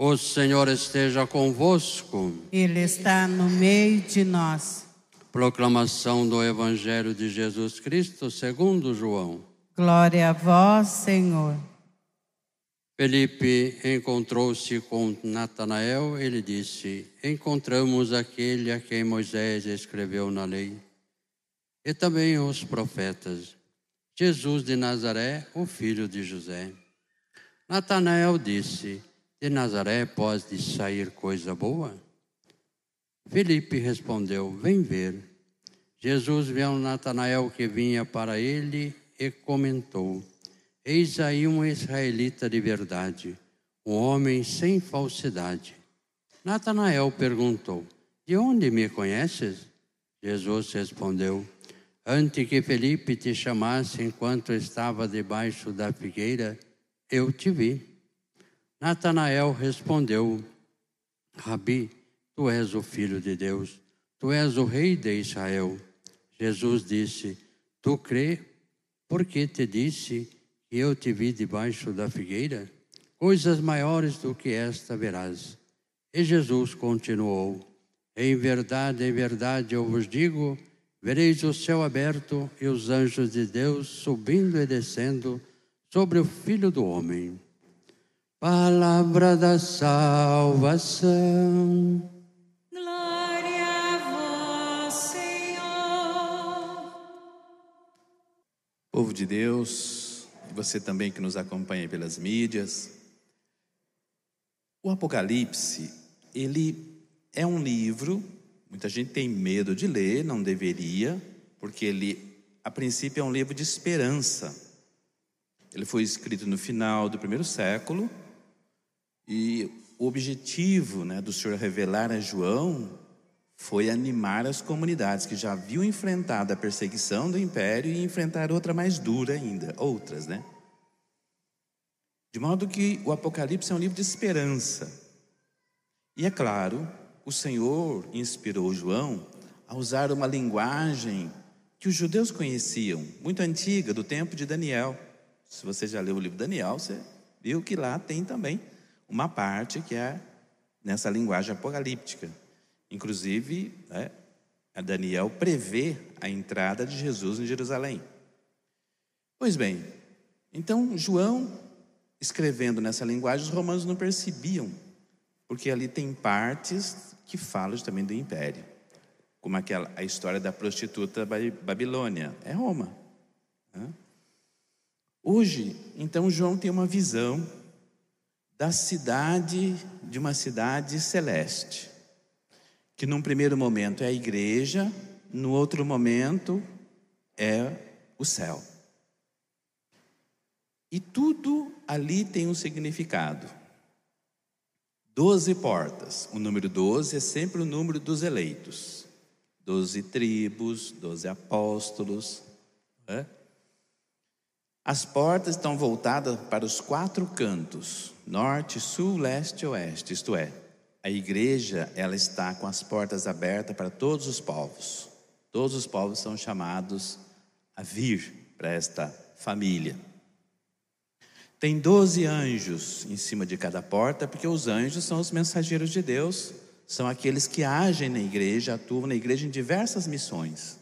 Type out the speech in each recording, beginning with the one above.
O Senhor esteja convosco. Ele está no meio de nós. Proclamação do Evangelho de Jesus Cristo segundo João. Glória a vós, Senhor. Felipe encontrou-se com Natanael. Ele disse: Encontramos aquele a quem Moisés escreveu na lei e também os profetas, Jesus de Nazaré, o filho de José. Natanael disse: De Nazaré pode sair coisa boa? Felipe respondeu: Vem ver. Jesus viu Natanael que vinha para ele e comentou: Eis aí um israelita de verdade, um homem sem falsidade. Natanael perguntou: De onde me conheces? Jesus respondeu: Antes que Felipe te chamasse enquanto estava debaixo da figueira, eu te vi. Natanael respondeu: Rabi, tu és o filho de Deus, tu és o rei de Israel. Jesus disse: Tu crê porque te disse que eu te vi debaixo da figueira? Coisas maiores do que esta verás. E Jesus continuou: Em verdade, em verdade eu vos digo, vereis o céu aberto e os anjos de Deus subindo e descendo sobre o Filho do Homem. Palavra da salvação. Glória a vós, Senhor. Povo de Deus, você também que nos acompanha pelas mídias. O Apocalipse, ele é um livro, muita gente tem medo de ler, não deveria, porque ele, a princípio, é um livro de esperança. Ele foi escrito no final do primeiro século e o objetivo né, do Senhor revelar a João foi animar as comunidades que já haviam enfrentado a perseguição do império e enfrentar outra mais dura ainda, outras, né? De modo que o Apocalipse é um livro de esperança. E é claro, o Senhor inspirou João a usar uma linguagem que os judeus conheciam, muito antiga, do tempo de Daniel. Se você já leu o livro Daniel, você viu que lá tem também uma parte que é nessa linguagem apocalíptica. Inclusive, né, Daniel prevê a entrada de Jesus em Jerusalém. Pois bem, então João, escrevendo nessa linguagem, os romanos não percebiam, porque ali tem partes que falam também do império, como aquela a história da prostituta Babilônia, é Roma. Né? Hoje, então, João tem uma visão da cidade, de uma cidade celeste, que num primeiro momento é a igreja, no outro momento é o céu. E tudo ali tem um significado. Doze portas. O número doze é sempre o número dos eleitos. Doze tribos, doze apóstolos. Né? As portas estão voltadas para os quatro cantos: norte, sul, leste oeste. Isto é, a igreja ela está com as portas abertas para todos os povos. Todos os povos são chamados a vir para esta família. Tem doze anjos em cima de cada porta, porque os anjos são os mensageiros de Deus, são aqueles que agem na igreja, atuam na igreja em diversas missões.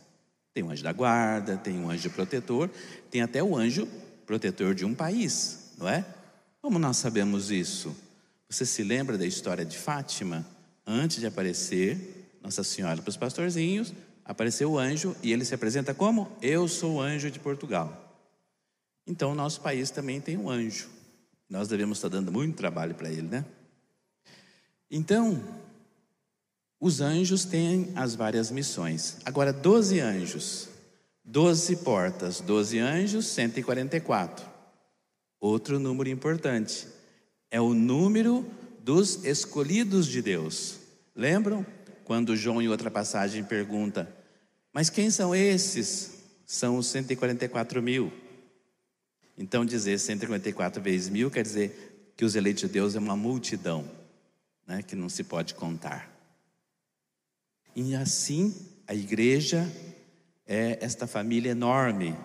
Tem um anjo da guarda, tem um anjo protetor, tem até o anjo protetor de um país, não é? Como nós sabemos isso? Você se lembra da história de Fátima? Antes de aparecer Nossa Senhora para os pastorzinhos, apareceu o anjo e ele se apresenta como? Eu sou o anjo de Portugal. Então, nosso país também tem um anjo. Nós devemos estar dando muito trabalho para ele, né? Então, os anjos têm as várias missões. Agora, 12 anjos, 12 portas, 12 anjos, 144. Outro número importante é o número dos escolhidos de Deus. Lembram? Quando João, em outra passagem, pergunta: Mas quem são esses? São os 144 mil. Então, dizer 144 vezes mil quer dizer que os eleitos de Deus é uma multidão, né, que não se pode contar. E assim, a igreja é esta família enorme,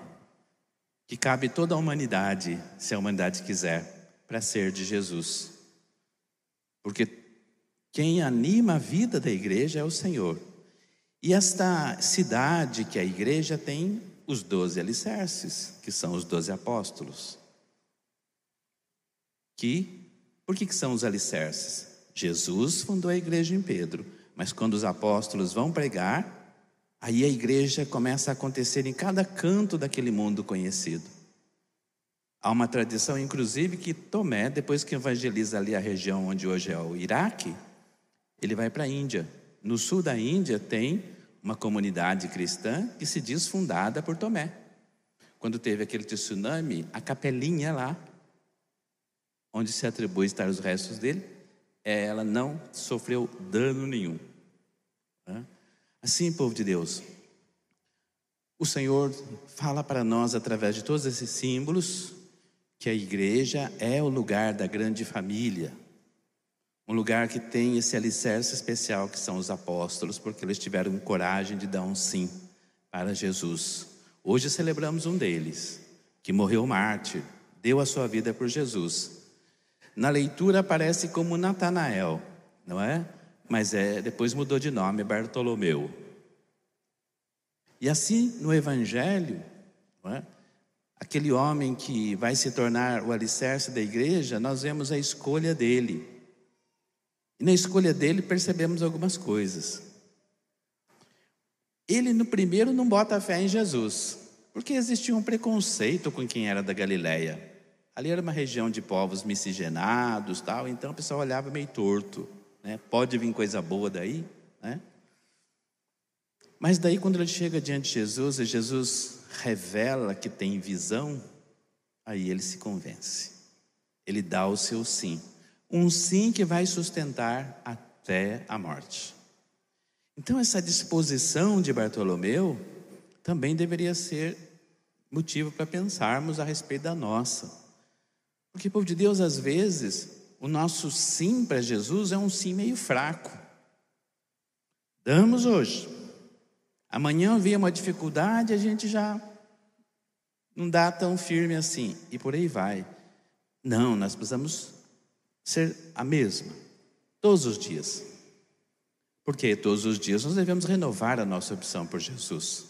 que cabe toda a humanidade, se a humanidade quiser, para ser de Jesus. Porque quem anima a vida da igreja é o Senhor. E esta cidade que a igreja tem os doze alicerces, que são os doze apóstolos. Que, por que, que são os alicerces? Jesus fundou a igreja em Pedro, mas quando os apóstolos vão pregar, aí a igreja começa a acontecer em cada canto daquele mundo conhecido. Há uma tradição, inclusive, que Tomé, depois que evangeliza ali a região onde hoje é o Iraque, ele vai para a Índia. No sul da Índia tem uma comunidade cristã que se diz fundada por Tomé. Quando teve aquele tsunami, a capelinha lá, onde se atribui estar os restos dele, ela não sofreu dano nenhum. Assim, povo de Deus, o Senhor fala para nós através de todos esses símbolos que a igreja é o lugar da grande família, um lugar que tem esse alicerce especial que são os apóstolos, porque eles tiveram coragem de dar um sim para Jesus. Hoje celebramos um deles, que morreu mártir, deu a sua vida por Jesus. Na leitura aparece como Natanael, não é? Mas é, depois mudou de nome, Bartolomeu. E assim no Evangelho, é? aquele homem que vai se tornar o alicerce da igreja, nós vemos a escolha dele. E na escolha dele percebemos algumas coisas. Ele, no primeiro, não bota fé em Jesus, porque existia um preconceito com quem era da Galileia. Ali era uma região de povos miscigenados, tal, então o pessoal olhava meio torto. Né? Pode vir coisa boa daí? Né? Mas daí, quando ele chega diante de Jesus, e Jesus revela que tem visão, aí ele se convence. Ele dá o seu sim. Um sim que vai sustentar até a morte. Então, essa disposição de Bartolomeu também deveria ser motivo para pensarmos a respeito da nossa. Porque, povo de Deus, às vezes, o nosso sim para Jesus é um sim meio fraco. Damos hoje, Amanhã vem uma dificuldade, a gente já não dá tão firme assim, e por aí vai. Não, nós precisamos ser a mesma, todos os dias. Porque todos os dias nós devemos renovar a nossa opção por Jesus.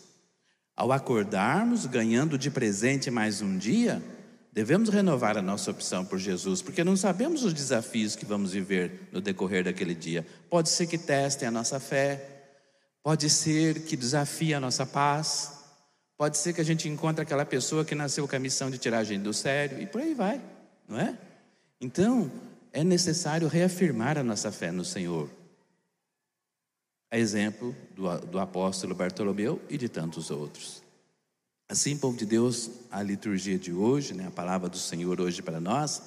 Ao acordarmos, ganhando de presente mais um dia, devemos renovar a nossa opção por Jesus, porque não sabemos os desafios que vamos viver no decorrer daquele dia. Pode ser que testem a nossa fé, Pode ser que desafie a nossa paz. Pode ser que a gente encontre aquela pessoa que nasceu com a missão de gente do sério. E por aí vai, não é? Então, é necessário reafirmar a nossa fé no Senhor. A exemplo do, do apóstolo Bartolomeu e de tantos outros. Assim, povo de Deus, a liturgia de hoje, né, a palavra do Senhor hoje para nós,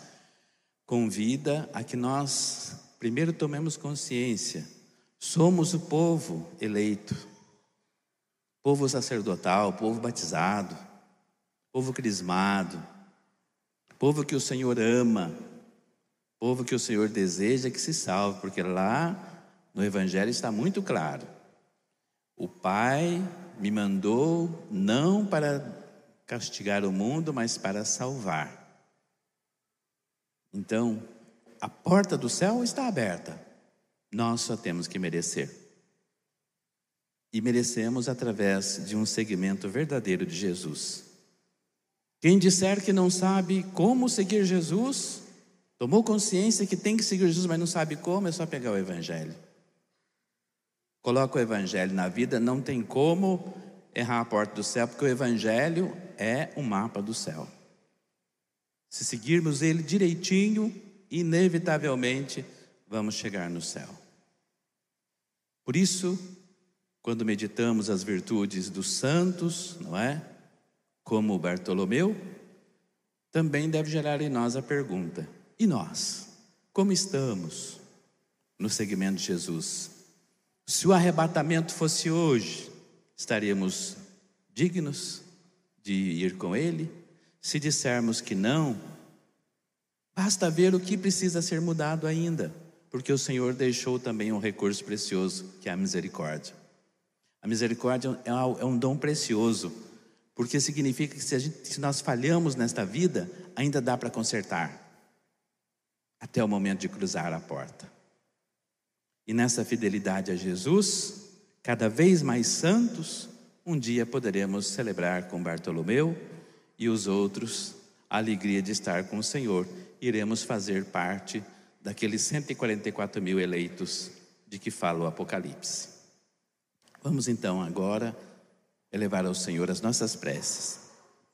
convida a que nós primeiro tomemos consciência Somos o povo eleito, povo sacerdotal, povo batizado, povo crismado, povo que o Senhor ama, povo que o Senhor deseja que se salve, porque lá no Evangelho está muito claro. O Pai me mandou não para castigar o mundo, mas para salvar. Então, a porta do céu está aberta. Nós só temos que merecer. E merecemos através de um segmento verdadeiro de Jesus. Quem disser que não sabe como seguir Jesus, tomou consciência que tem que seguir Jesus, mas não sabe como, é só pegar o Evangelho. Coloca o Evangelho na vida, não tem como errar a porta do céu, porque o Evangelho é o mapa do céu. Se seguirmos ele direitinho, inevitavelmente vamos chegar no céu. Por isso, quando meditamos as virtudes dos santos, não é? Como Bartolomeu, também deve gerar em nós a pergunta: e nós? Como estamos no segmento de Jesus? Se o arrebatamento fosse hoje, estaríamos dignos de ir com Ele? Se dissermos que não, basta ver o que precisa ser mudado ainda porque o Senhor deixou também um recurso precioso, que é a misericórdia. A misericórdia é, é um dom precioso, porque significa que se, gente, se nós falhamos nesta vida, ainda dá para consertar. até o momento de cruzar a porta. E nessa fidelidade a Jesus, cada vez mais santos, um dia poderemos celebrar com Bartolomeu e os outros a alegria de estar com o Senhor. Iremos fazer parte daqueles 144 mil eleitos de que fala o Apocalipse. Vamos então agora elevar ao Senhor as nossas preces.